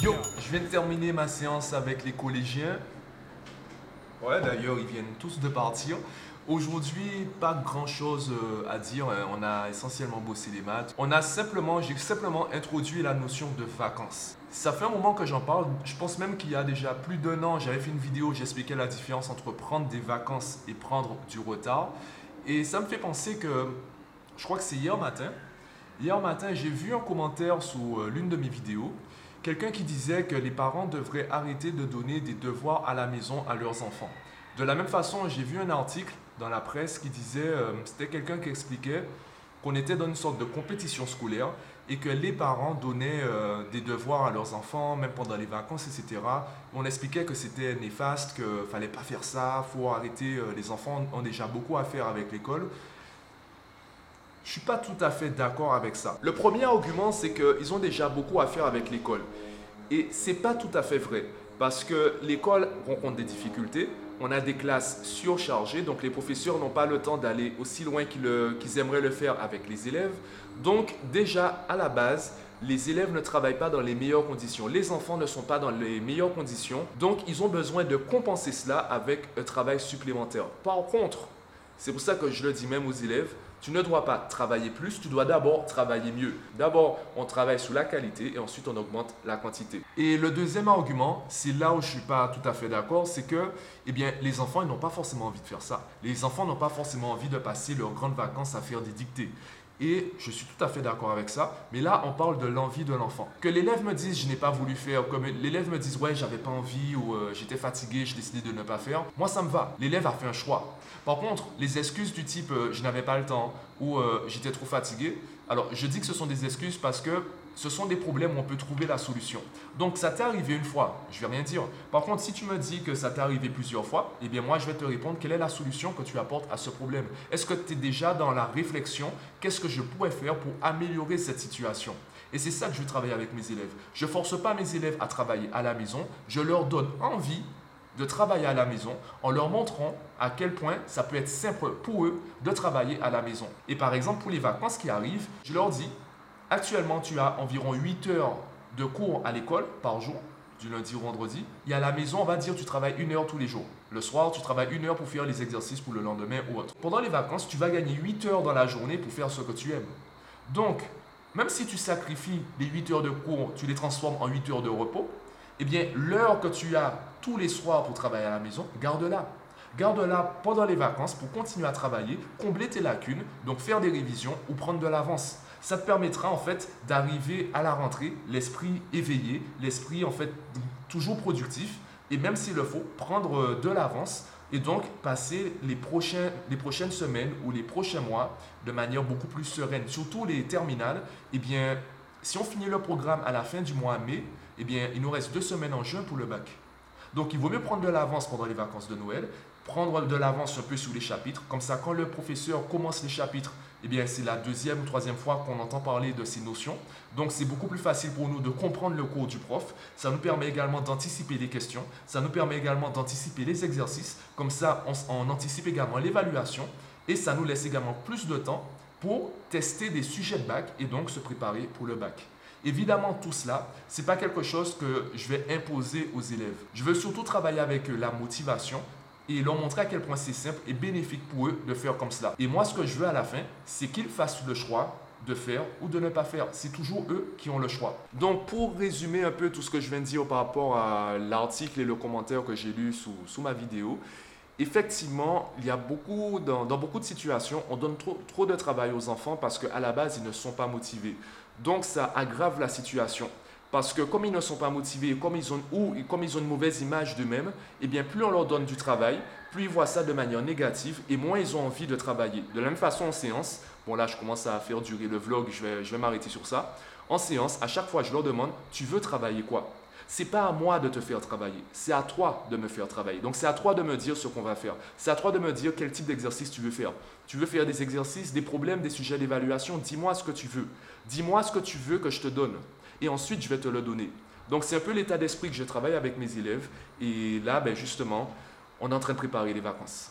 Yo, je viens de terminer ma séance avec les collégiens. Ouais, d'ailleurs, ils viennent tous de partir. Aujourd'hui, pas grand chose euh, à dire. hein. On a essentiellement bossé les maths. On a simplement, j'ai simplement introduit la notion de vacances. Ça fait un moment que j'en parle. Je pense même qu'il y a déjà plus d'un an, j'avais fait une vidéo où j'expliquais la différence entre prendre des vacances et prendre du retard. Et ça me fait penser que, je crois que c'est hier matin. Hier matin, j'ai vu un commentaire sous euh, l'une de mes vidéos. Quelqu'un qui disait que les parents devraient arrêter de donner des devoirs à la maison à leurs enfants. De la même façon, j'ai vu un article dans la presse qui disait, euh, c'était quelqu'un qui expliquait qu'on était dans une sorte de compétition scolaire et que les parents donnaient euh, des devoirs à leurs enfants, même pendant les vacances, etc. On expliquait que c'était néfaste, qu'il ne fallait pas faire ça, faut arrêter, euh, les enfants ont déjà beaucoup à faire avec l'école. Je suis pas tout à fait d'accord avec ça. Le premier argument, c'est qu'ils ont déjà beaucoup à faire avec l'école. Et c'est pas tout à fait vrai. Parce que l'école rencontre des difficultés. On a des classes surchargées, donc les professeurs n'ont pas le temps d'aller aussi loin qu'ils aimeraient le faire avec les élèves. Donc déjà, à la base, les élèves ne travaillent pas dans les meilleures conditions. Les enfants ne sont pas dans les meilleures conditions. Donc ils ont besoin de compenser cela avec un travail supplémentaire. Par contre, c'est pour ça que je le dis même aux élèves, tu ne dois pas travailler plus, tu dois d'abord travailler mieux. D'abord, on travaille sur la qualité et ensuite on augmente la quantité. Et le deuxième argument, c'est là où je suis pas tout à fait d'accord, c'est que eh bien, les enfants ils n'ont pas forcément envie de faire ça. Les enfants n'ont pas forcément envie de passer leurs grandes vacances à faire des dictées. Et je suis tout à fait d'accord avec ça. Mais là, on parle de l'envie de l'enfant. Que l'élève me dise je n'ai pas voulu faire, comme l'élève me dise ouais, j'avais pas envie ou euh, j'étais fatigué, j'ai décidé de ne pas faire. Moi, ça me va. L'élève a fait un choix. Par contre, les excuses du type euh, je n'avais pas le temps ou euh, j'étais trop fatigué, alors je dis que ce sont des excuses parce que ce sont des problèmes où on peut trouver la solution. Donc ça t'est arrivé une fois, je vais rien dire. Par contre, si tu me dis que ça t'est arrivé plusieurs fois, eh bien moi je vais te répondre quelle est la solution que tu apportes à ce problème. Est-ce que tu es déjà dans la réflexion Qu'est-ce que je pourrais faire pour améliorer cette situation? Et c'est ça que je travaille avec mes élèves. Je ne force pas mes élèves à travailler à la maison, je leur donne envie de travailler à la maison en leur montrant à quel point ça peut être simple pour eux de travailler à la maison. Et par exemple, pour les vacances qui arrivent, je leur dis, actuellement tu as environ 8 heures de cours à l'école par jour, du lundi au vendredi. Et à la maison, on va dire tu travailles une heure tous les jours. Le soir, tu travailles une heure pour faire les exercices pour le lendemain ou autre. Pendant les vacances, tu vas gagner 8 heures dans la journée pour faire ce que tu aimes. Donc, même si tu sacrifies les 8 heures de cours, tu les transformes en 8 heures de repos, eh bien, l'heure que tu as tous les soirs pour travailler à la maison, garde-la. Garde-la pendant les vacances pour continuer à travailler, combler tes lacunes, donc faire des révisions ou prendre de l'avance. Ça te permettra en fait d'arriver à la rentrée, l'esprit éveillé, l'esprit en fait toujours productif et même s'il le faut, prendre euh, de l'avance et donc passer les, les prochaines semaines ou les prochains mois de manière beaucoup plus sereine. Surtout les terminales, eh bien, si on finit le programme à la fin du mois mai, eh bien, il nous reste deux semaines en juin pour le bac. Donc, il vaut mieux prendre de l'avance pendant les vacances de Noël, prendre de l'avance un peu sur les chapitres. Comme ça, quand le professeur commence les chapitres, eh bien, c'est la deuxième ou troisième fois qu'on entend parler de ces notions. Donc, c'est beaucoup plus facile pour nous de comprendre le cours du prof. Ça nous permet également d'anticiper les questions. Ça nous permet également d'anticiper les exercices. Comme ça, on, on anticipe également l'évaluation. Et ça nous laisse également plus de temps pour tester des sujets de bac et donc se préparer pour le bac. Évidemment, tout cela, ce n'est pas quelque chose que je vais imposer aux élèves. Je veux surtout travailler avec la motivation et leur montrer à quel point c'est simple et bénéfique pour eux de faire comme cela. Et moi, ce que je veux à la fin, c'est qu'ils fassent le choix de faire ou de ne pas faire. C'est toujours eux qui ont le choix. Donc, pour résumer un peu tout ce que je viens de dire par rapport à l'article et le commentaire que j'ai lu sous, ma vidéo, effectivement, il y a beaucoup, dans, dans beaucoup de situations, on donne trop, trop de travail aux enfants parce qu'à la base, ils ne sont pas motivés. Donc, ça aggrave la situation. Parce que comme ils ne sont pas motivés, comme ils ont, ou comme ils ont une mauvaise image d'eux-mêmes, eh bien, plus on leur donne du travail, plus ils voient ça de manière négative et moins ils ont envie de travailler. De la même façon, en séance, bon là, je commence à faire durer le vlog, je vais, je vais m'arrêter sur ça. En séance, à chaque fois, je leur demande, tu veux travailler quoi? C'est pas à moi de te faire travailler, c'est à toi de me faire travailler. Donc c'est à toi de me dire ce qu'on va faire. C'est à toi de me dire quel type d'exercice tu veux faire. Tu veux faire des exercices, des problèmes, des sujets d'évaluation, dis-moi ce que tu veux. Dis-moi ce que tu veux que je te donne. Et ensuite, je vais te le donner. Donc c'est un peu l'état d'esprit que je travaille avec mes élèves. Et là, ben, justement, on est en train de préparer les vacances.